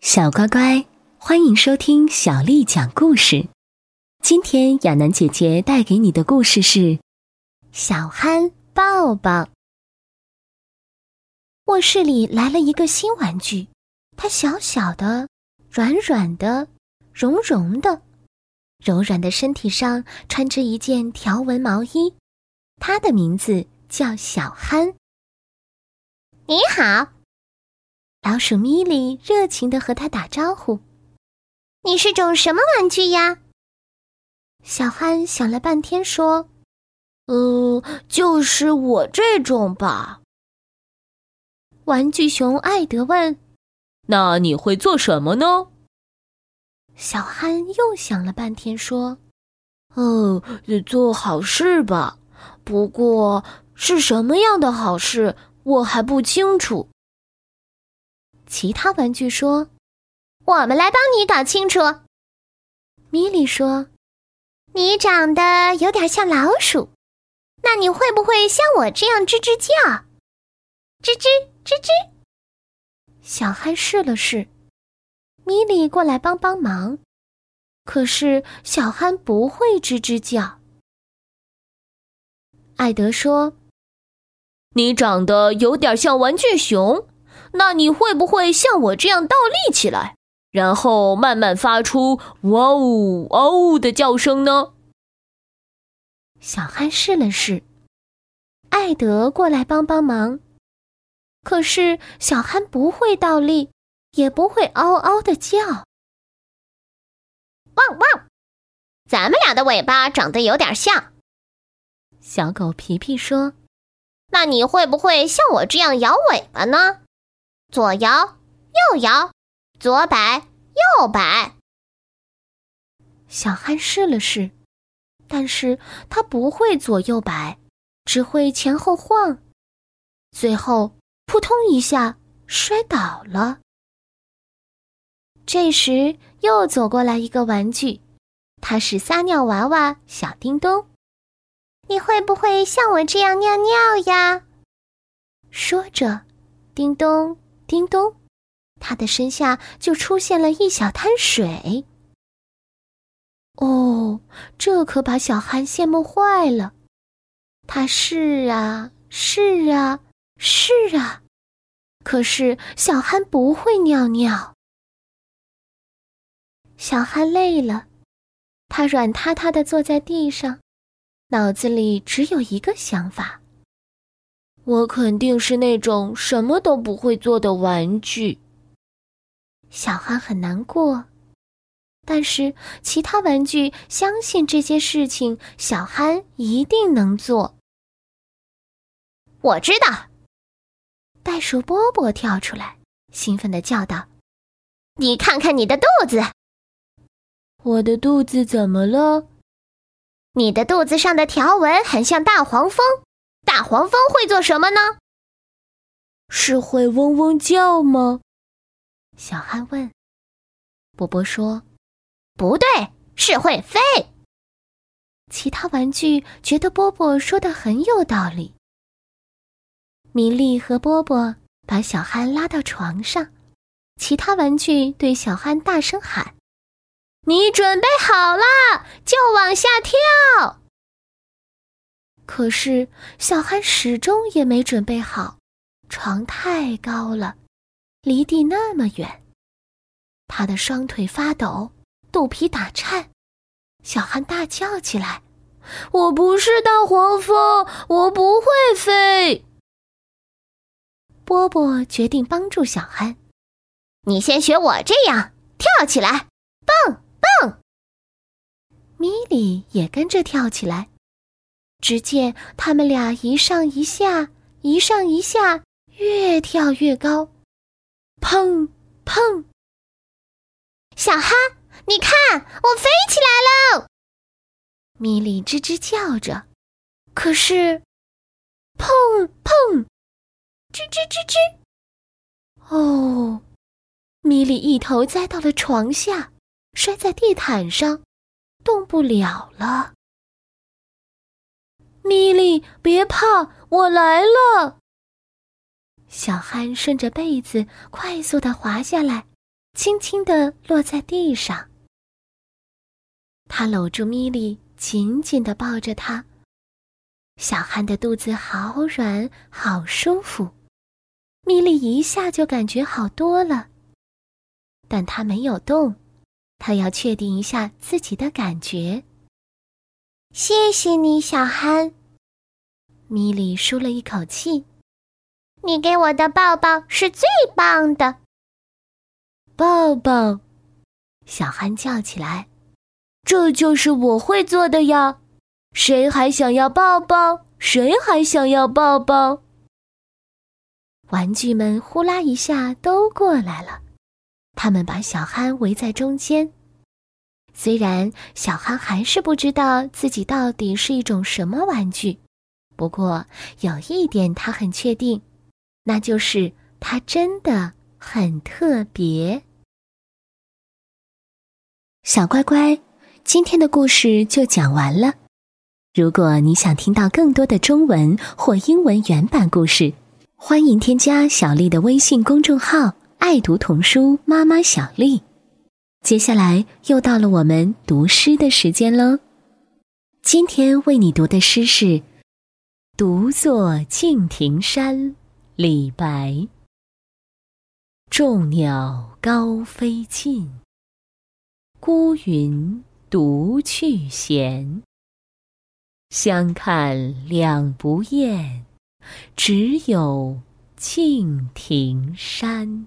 小乖乖，欢迎收听小丽讲故事。今天亚楠姐姐带给你的故事是《小憨抱抱》。卧室里来了一个新玩具，它小小的、软软的、绒绒的，柔软的身体上穿着一件条纹毛衣。它的名字叫小憨。你好。老鼠咪莉热情的和他打招呼：“你是种什么玩具呀？”小憨想了半天说：“呃，就是我这种吧。”玩具熊艾德问：“那你会做什么呢？”小憨又想了半天说：“哦，做好事吧。不过是什么样的好事，我还不清楚。”其他玩具说：“我们来帮你搞清楚。”米莉说：“你长得有点像老鼠，那你会不会像我这样吱吱叫？吱吱吱吱。”小憨试了试，米莉过来帮帮忙，可是小憨不会吱吱叫。艾德说：“你长得有点像玩具熊。”那你会不会像我这样倒立起来，然后慢慢发出“哇哦哇呜”的叫声呢？小憨试了试，艾德过来帮帮忙，可是小憨不会倒立，也不会嗷嗷的叫。汪汪！咱们俩的尾巴长得有点像。小狗皮皮说：“那你会不会像我这样摇尾巴呢？”左摇，右摇，左摆，右摆。小憨试了试，但是他不会左右摆，只会前后晃，最后扑通一下摔倒了。这时又走过来一个玩具，它是撒尿娃娃小叮咚。你会不会像我这样尿尿呀？说着，叮咚。叮咚，他的身下就出现了一小滩水。哦，这可把小憨羡慕坏了。他是啊，是啊，是啊，可是小憨不会尿尿。小憨累了，他软塌塌的坐在地上，脑子里只有一个想法。我肯定是那种什么都不会做的玩具。小憨很难过，但是其他玩具相信这些事情，小憨一定能做。我知道，袋鼠波波跳出来，兴奋的叫道：“你看看你的肚子！我的肚子怎么了？你的肚子上的条纹很像大黄蜂。”大黄蜂会做什么呢？是会嗡嗡叫吗？小憨问。波波说：“不对，是会飞。”其他玩具觉得波波说的很有道理。米莉和波波把小憨拉到床上，其他玩具对小憨大声喊：“你准备好了，就往下跳。”可是小憨始终也没准备好，床太高了，离地那么远，他的双腿发抖，肚皮打颤。小憨大叫起来：“我不是大黄蜂，我不会飞。”波波决定帮助小憨：“你先学我这样跳起来，蹦蹦。”米莉也跟着跳起来。只见他们俩一上一下，一上一下，越跳越高，砰砰！小哈，你看，我飞起来了！米莉吱吱叫着，可是，砰砰，吱吱吱吱！哦，米莉一头栽到了床下，摔在地毯上，动不了了。米莉，别怕，我来了。小憨顺着被子快速的滑下来，轻轻地落在地上。他搂住米莉，紧紧地抱着她。小憨的肚子好软，好舒服。米莉一下就感觉好多了，但她没有动，她要确定一下自己的感觉。谢谢你，小憨。米莉舒了一口气。你给我的抱抱是最棒的。抱抱，小憨叫起来。这就是我会做的呀！谁还想要抱抱？谁还想要抱抱？玩具们呼啦一下都过来了，他们把小憨围在中间。虽然小憨还是不知道自己到底是一种什么玩具，不过有一点他很确定，那就是它真的很特别。小乖乖。今天的故事就讲完了。如果你想听到更多的中文或英文原版故事，欢迎添加小丽的微信公众号“爱读童书妈妈小丽”。接下来又到了我们读诗的时间喽。今天为你读的诗是《独坐敬亭山》，李白。众鸟高飞尽，孤云。独去闲，相看两不厌，只有敬亭山。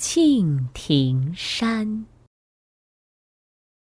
敬亭山。